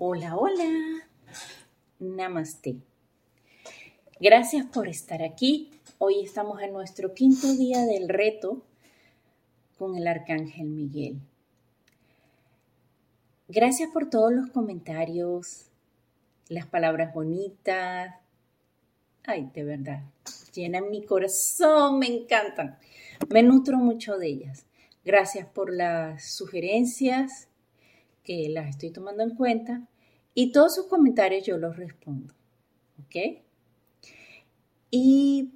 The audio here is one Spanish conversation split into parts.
Hola, hola. Namaste. Gracias por estar aquí. Hoy estamos en nuestro quinto día del reto con el Arcángel Miguel. Gracias por todos los comentarios, las palabras bonitas. Ay, de verdad, llenan mi corazón, me encantan. Me nutro mucho de ellas. Gracias por las sugerencias, que las estoy tomando en cuenta. Y todos sus comentarios yo los respondo. ¿Ok? Y,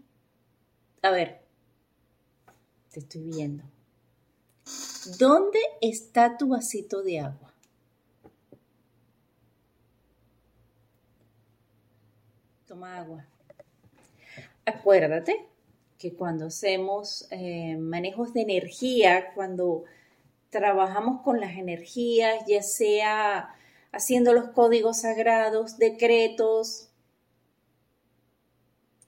a ver, te estoy viendo. ¿Dónde está tu vasito de agua? Toma agua. Acuérdate que cuando hacemos eh, manejos de energía, cuando trabajamos con las energías, ya sea haciendo los códigos sagrados, decretos,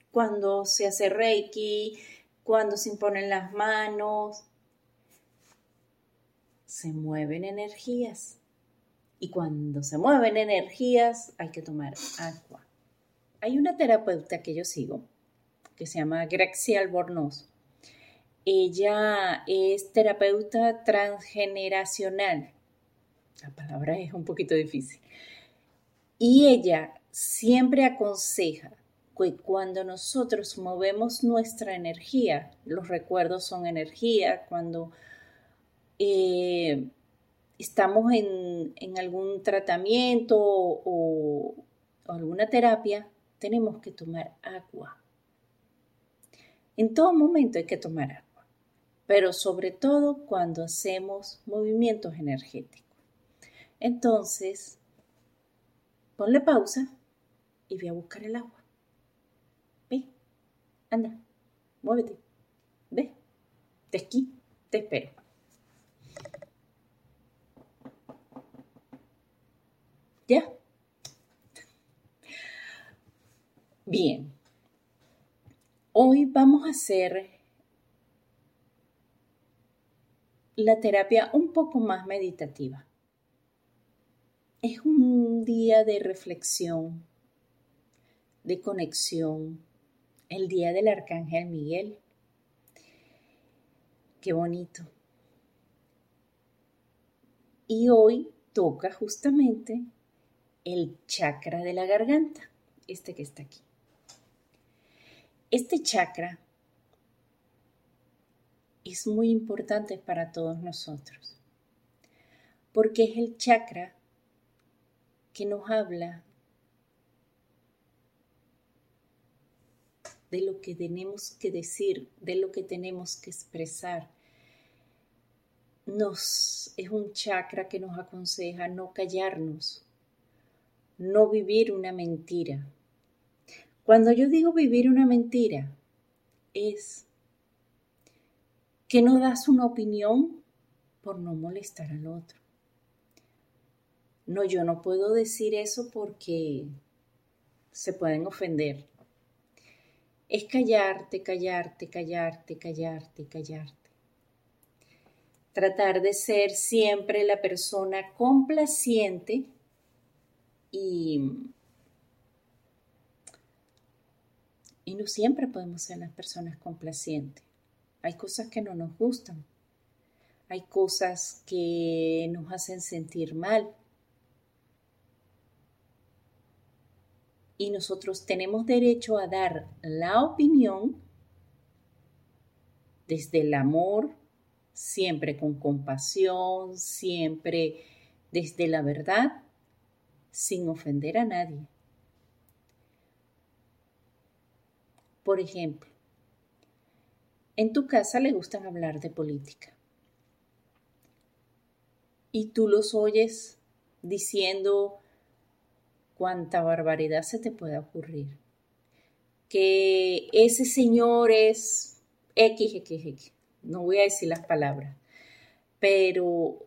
cuando se hace reiki, cuando se imponen las manos, se mueven energías. Y cuando se mueven energías hay que tomar agua. Hay una terapeuta que yo sigo que se llama Grexia Albornoz. Ella es terapeuta transgeneracional. La palabra es un poquito difícil. Y ella siempre aconseja que cuando nosotros movemos nuestra energía, los recuerdos son energía, cuando eh, estamos en, algún tratamiento o alguna terapia, tenemos que tomar agua en todo momento hay que tomar agua, pero sobre todo cuando hacemos movimientos energéticos. Entonces, ponle pausa y ve a buscar el agua. Ve, anda, muévete, ve, te esquí, te espero. ¿Ya? Bien, Hoy vamos a hacer la terapia un poco más meditativa. Es un día de reflexión, de conexión, el día del Arcángel Miguel. Qué bonito. Y hoy toca justamente el chakra de la garganta, este que está aquí. Este chakra es muy importante para todos nosotros, porque es el chakra que nos habla de lo que tenemos que decir, de lo que tenemos que expresar. Nos es un chakra que nos aconseja no callarnos, no vivir una mentira, cuando yo digo vivir una mentira, es que no das una opinión por no molestar al otro. No, yo no puedo decir eso porque se pueden ofender. Es callarte, callarte, callarte, callarte, callarte. Tratar de ser siempre la persona complaciente y Y no siempre podemos ser las personas complacientes. Hay cosas que no nos gustan. Hay cosas que nos hacen sentir mal. Y nosotros tenemos derecho a dar la opinión desde el amor, siempre con compasión, siempre desde la verdad, sin ofender a nadie. Por ejemplo, en tu casa le gustan hablar de política y tú los oyes diciendo cuánta barbaridad se te puede ocurrir. Que ese señor es X, No voy a decir las palabras, pero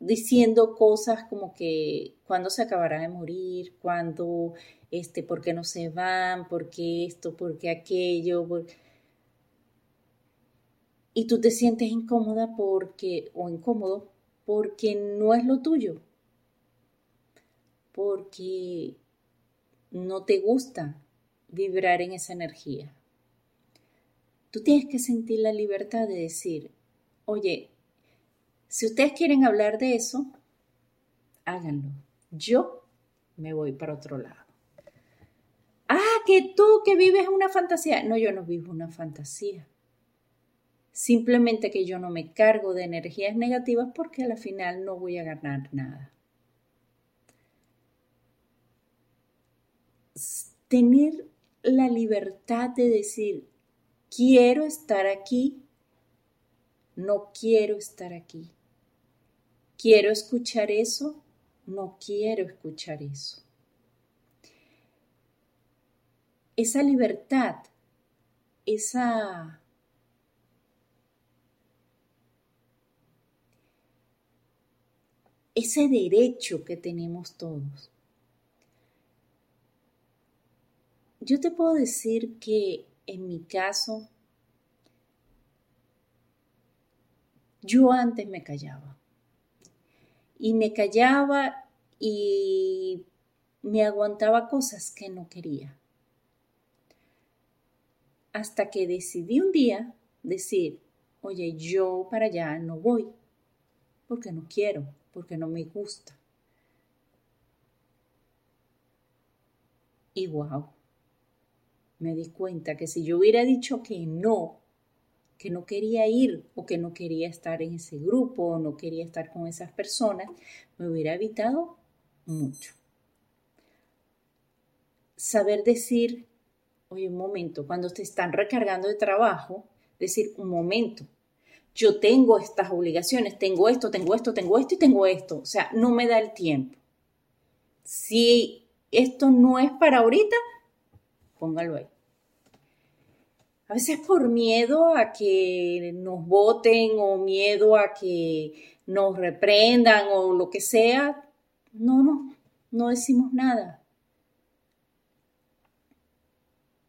diciendo cosas como que cuando se acabará de morir, cuando este, por qué no se van, por qué esto, por qué aquello. Y tú te sientes incómoda porque, o incómodo, porque no es lo tuyo. porque no te gusta vibrar en esa energía. Tú tienes que sentir la libertad de decir, oye, si ustedes quieren hablar de eso, háganlo. Yo me voy para otro lado. Ah, que tú que vives una fantasía. No, yo no vivo una fantasía. Simplemente que yo no me cargo de energías negativas porque a la final no voy a ganar nada. Tener la libertad de decir, quiero estar aquí, no quiero estar aquí. Quiero escuchar eso, no quiero escuchar eso. Esa libertad, esa ese derecho que tenemos todos. Yo te puedo decir que en mi caso, yo antes me callaba. Y me callaba y me aguantaba cosas que no quería. Hasta que decidí un día decir, oye, yo para allá no voy, porque no quiero porque no me gusta. Y wow, me di cuenta que si yo hubiera dicho que no, que no quería ir o que no quería estar en ese grupo o no quería estar con esas personas, me hubiera evitado mucho. Saber decir, oye, un momento, cuando te están recargando de trabajo, decir, un momento, yo tengo estas obligaciones, tengo esto, tengo esto, tengo esto y tengo esto. O sea, no me da el tiempo. Si esto no es para ahorita, póngalo ahí. A veces por miedo a que nos voten o miedo a que nos reprendan o lo que sea, no, no, no decimos nada.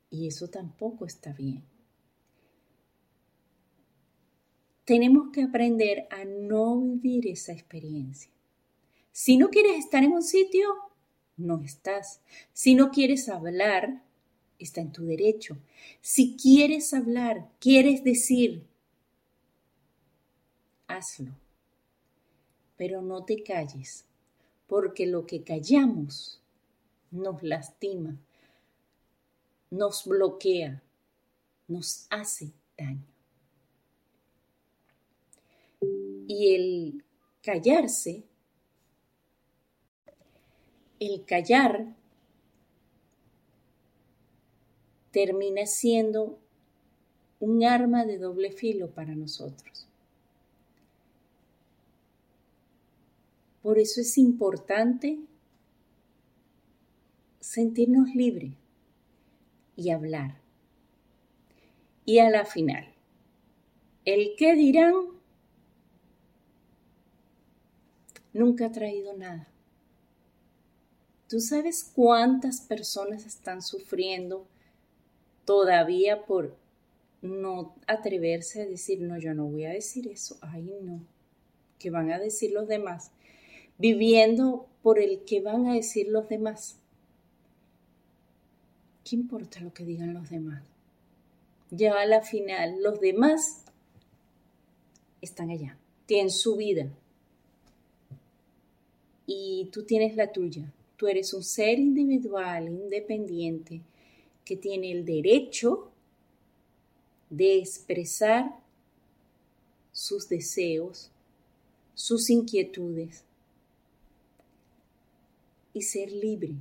Y eso tampoco está bien. tenemos que aprender a no vivir esa experiencia. Si no quieres estar en un sitio, no estás. Si no quieres hablar, está en tu derecho. Si quieres hablar, quieres decir, hazlo. Pero no te calles, porque lo que callamos nos lastima, nos bloquea, nos hace daño. Y el callarse, el callar termina siendo un arma de doble filo para nosotros. Por eso es importante sentirnos libres y hablar. Y a la final, el qué dirán nunca ha traído nada. ¿Tú sabes cuántas personas están sufriendo todavía por no atreverse a decir, no, yo no voy a decir eso, ay no, que van a decir los demás, viviendo por el que van a decir los demás? ¿Qué importa lo que digan los demás? Ya a la final, los demás están allá, tienen su vida, y tú tienes la tuya. Tú eres un ser individual, independiente, que tiene el derecho de expresar sus deseos, sus inquietudes y ser libre.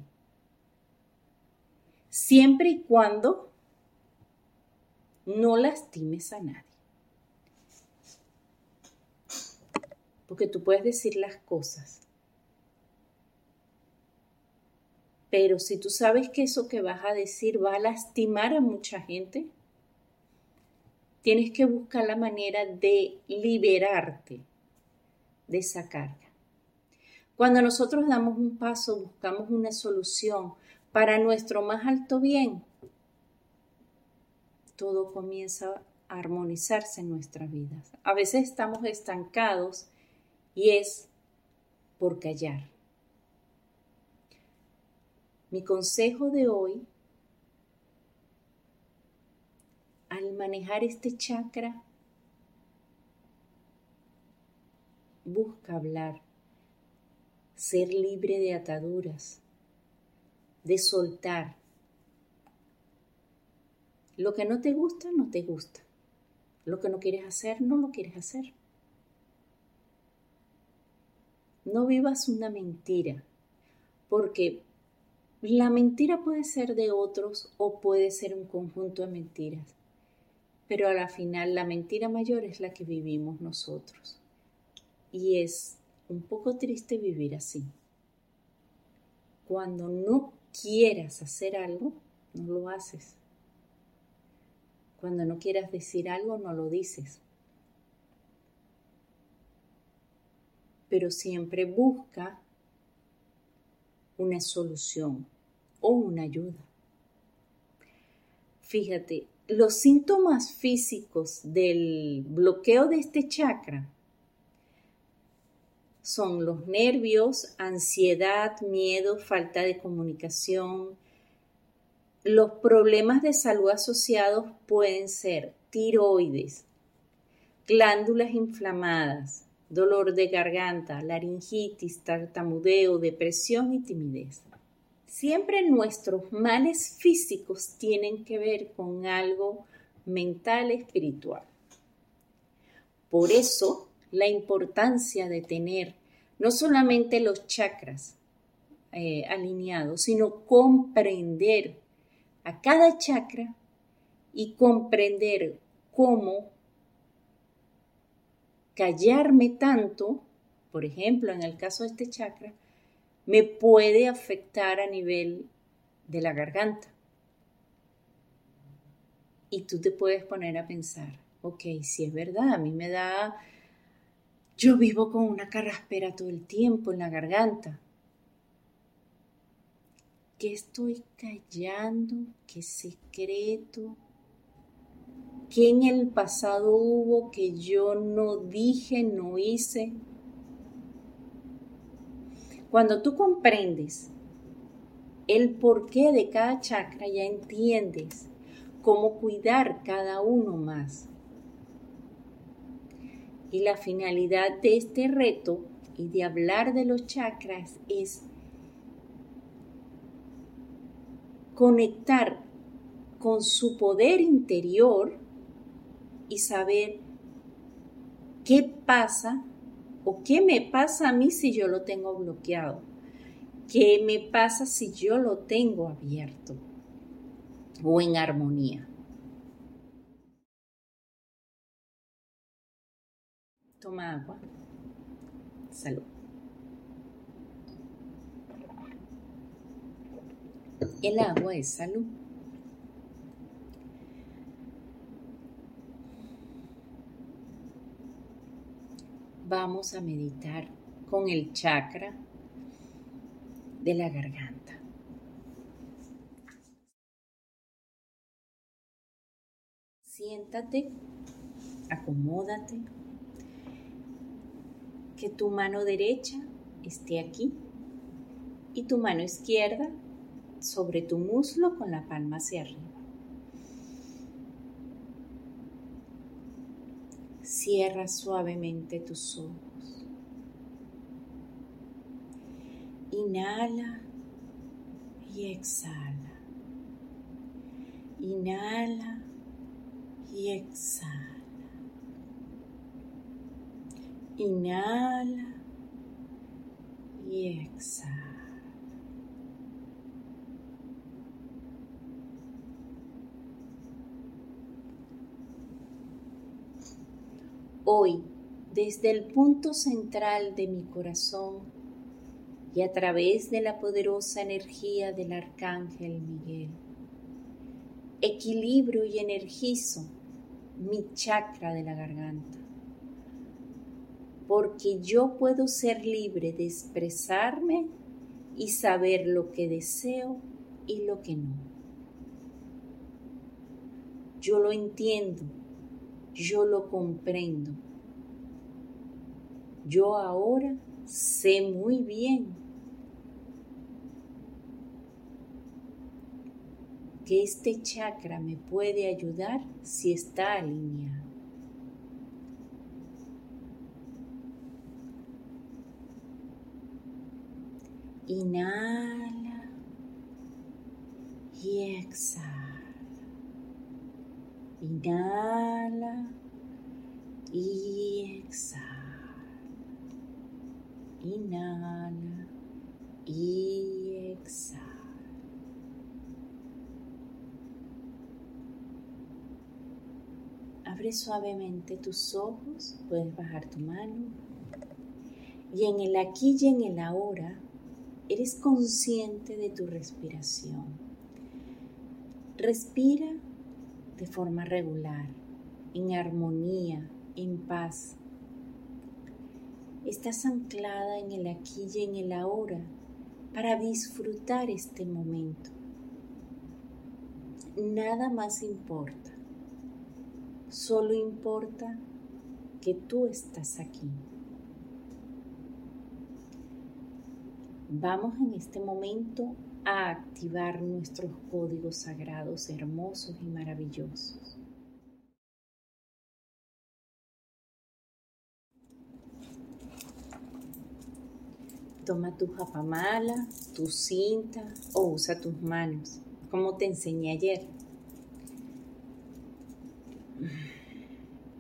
Siempre y cuando no lastimes a nadie. Porque tú puedes decir las cosas Pero si tú sabes que eso que vas a decir va a lastimar a mucha gente, tienes que buscar la manera de liberarte de esa carga. Cuando nosotros damos un paso, buscamos una solución para nuestro más alto bien, todo comienza a armonizarse en nuestras vidas. A veces estamos estancados y es por callar Mi consejo de hoy, al manejar este chakra, busca hablar, ser libre de ataduras, de soltar. Lo que no te gusta, no te gusta. Lo que no quieres hacer, no lo quieres hacer. No vivas una mentira, porque la mentira puede ser de otros o puede ser un conjunto de mentiras, pero a la final la mentira mayor es la que vivimos nosotros. Y es un poco triste vivir así. Cuando no quieras hacer algo, no lo haces. Cuando no quieras decir algo, no lo dices. pero siempre busca una solución o una ayuda. Fíjate, los síntomas físicos del bloqueo de este chakra son los nervios, ansiedad, miedo, falta de comunicación. Los problemas de salud asociados pueden ser tiroides, glándulas inflamadas, dolor de garganta, laringitis, tartamudeo, depresión y timidez. Siempre nuestros males físicos tienen que ver con algo mental espiritual. Por eso, la importancia de tener no solamente los chakras eh, alineados, sino comprender a cada chakra y comprender cómo callarme tanto, por ejemplo, en el caso de este chakra, me puede afectar a nivel de la garganta. Y tú te puedes poner a pensar, ok, si es verdad, a mí me da, yo vivo con una carraspera todo el tiempo en la garganta. ¿Qué estoy callando? ¿Qué secreto? ¿Qué en el pasado hubo que yo no dije, no hice? Cuando tú comprendes el porqué de cada chakra, ya entiendes cómo cuidar cada uno más. Y la finalidad de este reto y de hablar de los chakras es conectar con su poder interior y saber qué pasa o qué me pasa a mí si yo lo tengo bloqueado. ¿Qué me pasa si yo lo tengo abierto o en armonía? Toma agua. Salud. El agua es salud. Vamos a meditar con el chakra de la garganta. Siéntate, acomódate, que tu mano derecha esté aquí y tu mano izquierda sobre tu muslo con la palma hacia arriba. Cierra suavemente tus ojos. Inhala y exhala. Inhala y exhala. Inhala y exhala. Hoy desde el punto central de mi corazón y a través de la poderosa energía del Arcángel Miguel. Equilibrio y energizo mi chakra de la garganta, porque yo puedo ser libre de expresarme y saber lo que deseo y lo que no. Yo lo entiendo yo lo comprendo. Yo ahora sé muy bien que este chakra me puede ayudar si está alineado. Inhala y exhala. Inhala y exhala. Inhala y exhala. Abre suavemente tus ojos, puedes bajar tu mano. Y en el aquí y en el ahora, eres consciente de tu respiración. Respira de forma regular, en armonía, en paz. Estás anclada en el aquí y en el ahora para disfrutar este momento. Nada más importa, solo importa que tú estás aquí. Vamos en este momento a activar nuestros códigos sagrados hermosos y maravillosos. Toma tu japamala, tu cinta o usa tus manos, como te enseñé ayer.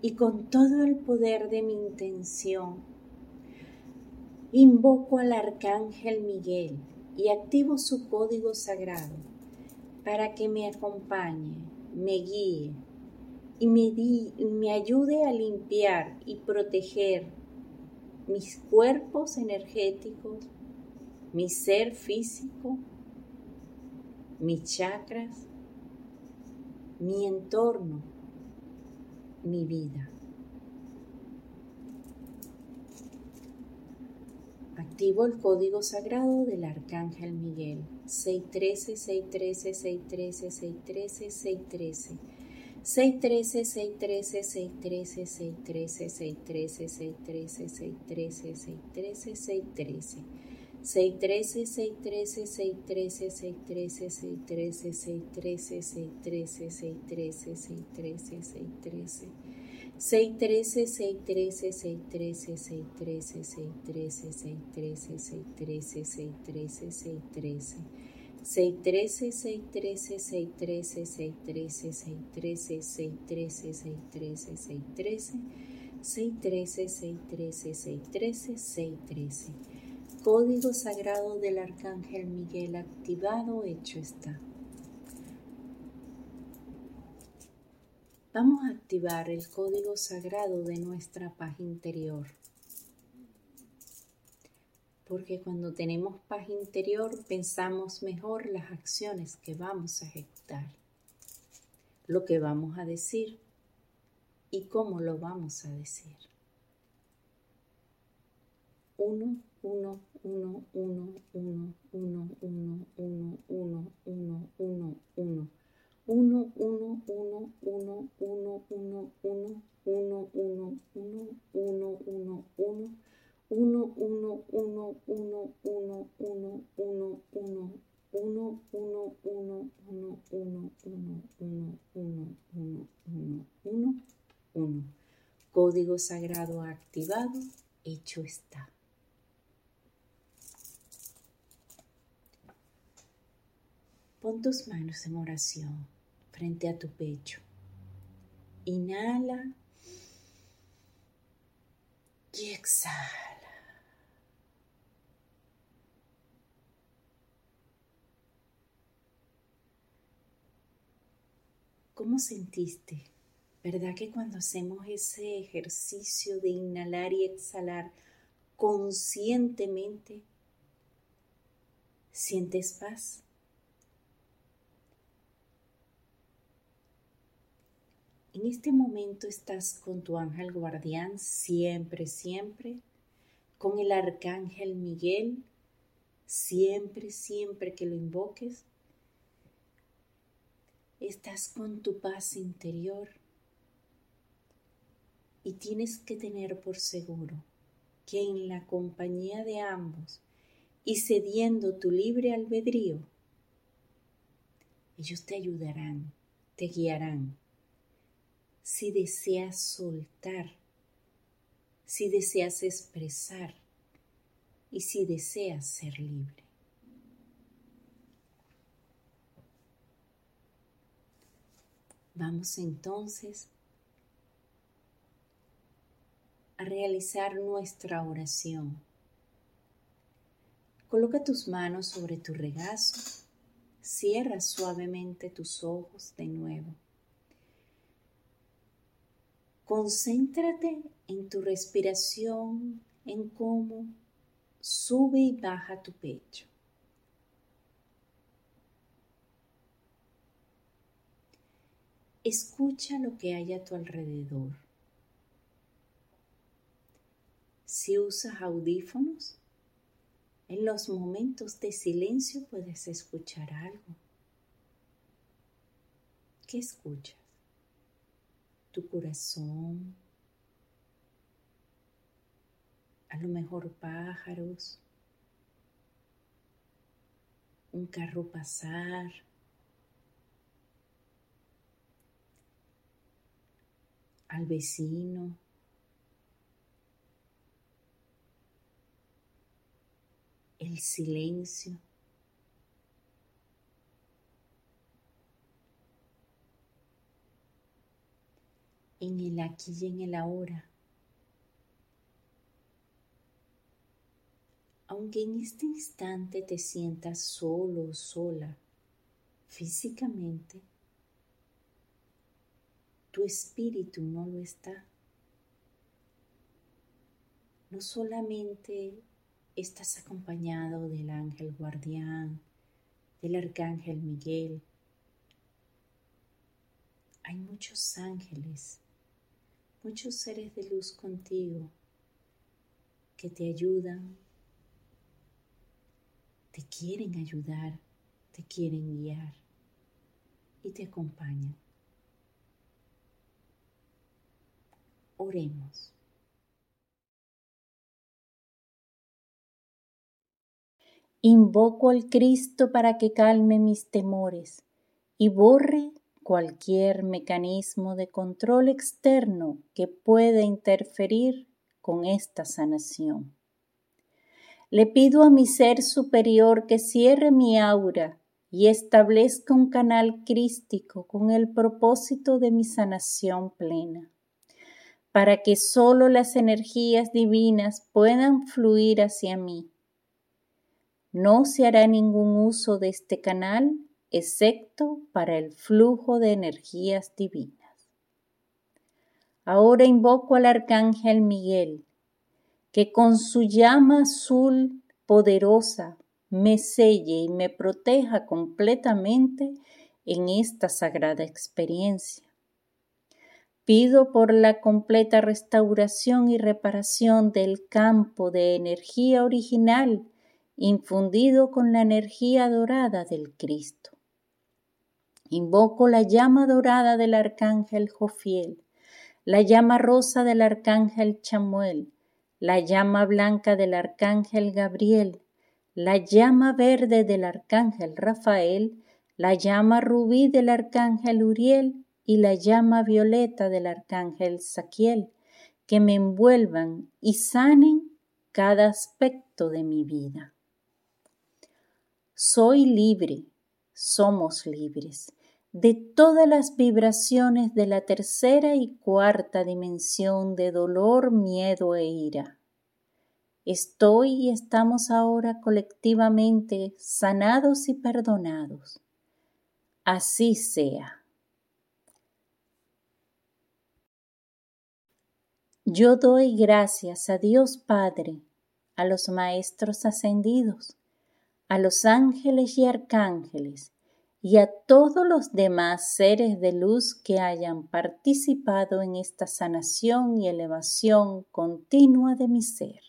Y con todo el poder de mi intención, invoco al arcángel Miguel y activo su código sagrado para que me acompañe, me guíe y me, ayude a limpiar y proteger mis cuerpos energéticos, mi ser físico, mis chakras, mi entorno, mi vida. Activo el código sagrado del Arcángel Miguel 613 613 613 613 613 613 613 613 613 613 613 613 613 613 613 613 613 613 613 613 613 613 613 613 613 613 613 613 613 613 613 613 613 613 613 613 613 613 613 613 613 613 613 613 613 Código Sagrado del Arcángel Miguel activado hecho está. vamos a activar el código sagrado de nuestra paz interior. Porque cuando tenemos paz interior pensamos mejor las acciones que vamos a ejecutar, lo que vamos a decir y cómo lo vamos a decir. Uno, uno, uno, uno, uno, uno, uno, uno, uno, uno, uno, uno. 1, 1, 1, 1, 1, 1, 1, 1, 1, 1, 1, 1, 1, 1, 1, 1, 1, 1, 1, 1, 1, 1, 1, 1, 1, 1, 1, 1, 1, 1, 1, 1, 1. Código sagrado activado, hecho está. Pon tus manos en oración frente a tu pecho. Inhala y exhala. ¿Cómo sentiste? ¿Verdad que cuando hacemos ese ejercicio de inhalar y exhalar conscientemente, sientes paz? En este momento estás con tu ángel guardián siempre, siempre, con el arcángel Miguel, siempre, siempre que lo invoques. Estás con tu paz interior y tienes que tener por seguro que en la compañía de ambos y cediendo tu libre albedrío, Ellos te ayudarán, te guiarán. Si deseas soltar, si deseas expresar y si deseas ser libre. Vamos entonces a realizar nuestra oración. Coloca tus manos sobre tu regazo, cierra suavemente tus ojos de nuevo. Concéntrate en tu respiración, en cómo sube y baja tu pecho. Escucha lo que hay a tu alrededor. Si usas audífonos, en los momentos de silencio puedes escuchar algo. ¿Qué escuchas? Tu corazón, a lo mejor pájaros, un carro pasar, al vecino. el silencio. En el aquí y en el ahora. Aunque en este instante te sientas solo o sola físicamente, tu espíritu no lo está. No solamente estás acompañado del ángel guardián, del arcángel Miguel. Hay muchos ángeles, muchos seres de luz contigo que te ayudan, te quieren ayudar, te quieren guiar y te acompañan. Oremos. Invoco al Cristo para que calme mis temores y borre cualquier mecanismo de control externo que pueda interferir con esta sanación. Le pido a mi ser superior que cierre mi aura y establezca un canal crístico con el propósito de mi sanación plena, para que sólo las energías divinas puedan fluir hacia mí no se hará ningún uso de este canal excepto para el flujo de energías divinas. Ahora invoco al arcángel Miguel, que con su llama azul poderosa me selle y me proteja completamente en esta sagrada experiencia. Pido por la completa restauración y reparación del campo de energía original infundido con la energía dorada del Cristo. Invoco la llama dorada del arcángel Jofiel, la llama rosa del arcángel Chamuel, la llama blanca del arcángel Gabriel, la llama verde del arcángel Rafael, la llama rubí del arcángel Uriel y la llama violeta del arcángel Saquiel, que me envuelvan y sanen cada aspecto de mi vida. Soy libre, somos libres de todas las vibraciones de la tercera y cuarta dimensión de dolor, miedo e ira. Estoy y estamos ahora colectivamente sanados y perdonados. Así sea. Yo doy gracias a Dios Padre, a los Maestros Ascendidos, a los ángeles y arcángeles y a todos los demás seres de luz que hayan participado en esta sanación y elevación continua de mi ser.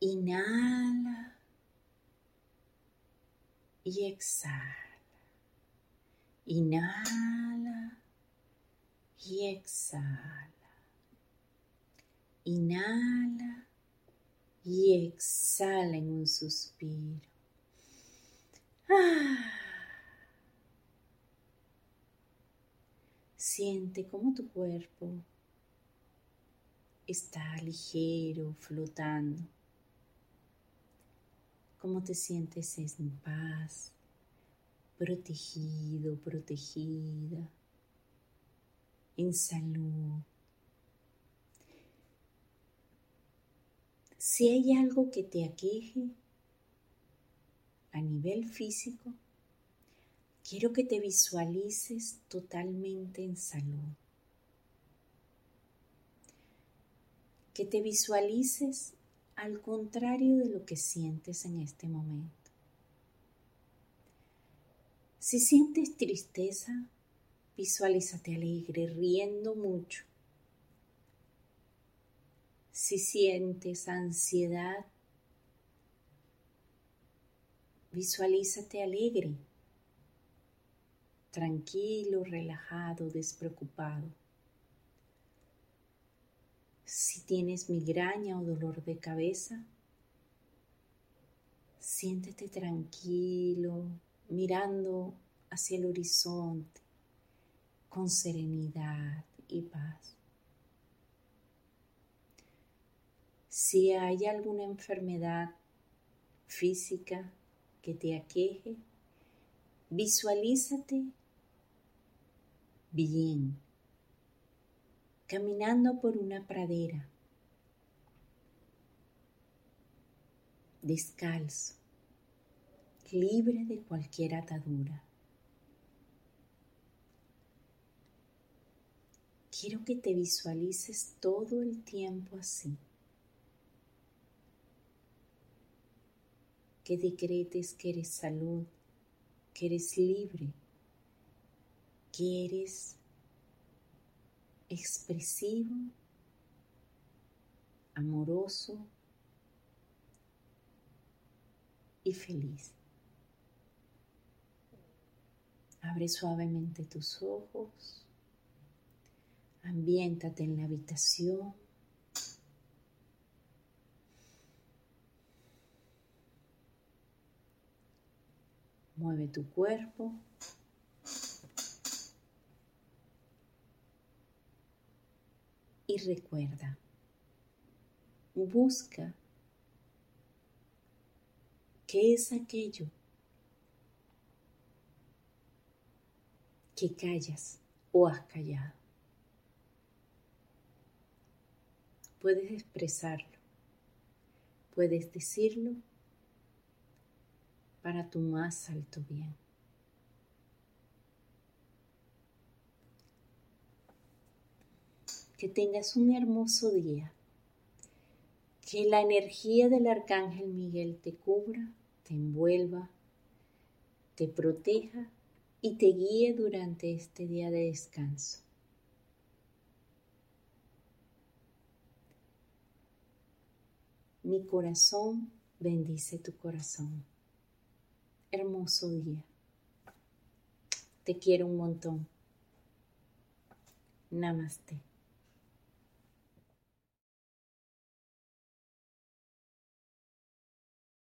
Inhala y exhala. Inhala y exhala. Inhala y exhala en un suspiro. Ah. Siente cómo tu cuerpo está ligero, flotando. Cómo te sientes en paz, protegido, protegida, en salud. Si hay algo que te aqueje a nivel físico, quiero que te visualices totalmente en salud. Que te visualices al contrario de lo que sientes en este momento. Si sientes tristeza, visualízate alegre, riendo mucho. Si sientes ansiedad, visualízate alegre, tranquilo, relajado, despreocupado. Si tienes migraña o dolor de cabeza, siéntete tranquilo, mirando hacia el horizonte con serenidad y paz. Si hay alguna enfermedad física que te aqueje, visualízate bien, caminando por una pradera, descalzo, libre de cualquier atadura. Quiero que te visualices todo el tiempo así. Que decretes que eres salud, que eres libre, que eres expresivo, amoroso y feliz. Abre suavemente tus ojos, ambiéntate en la habitación. Mueve tu cuerpo. Y recuerda, busca qué es aquello que callas o has callado. Puedes expresarlo, puedes decirlo para tu más alto bien. Que tengas un hermoso día. Que la energía del Arcángel Miguel te cubra, te envuelva, te proteja y te guíe durante este día de descanso. Mi corazón bendice tu corazón. Hermoso día. Te quiero un montón. Namaste.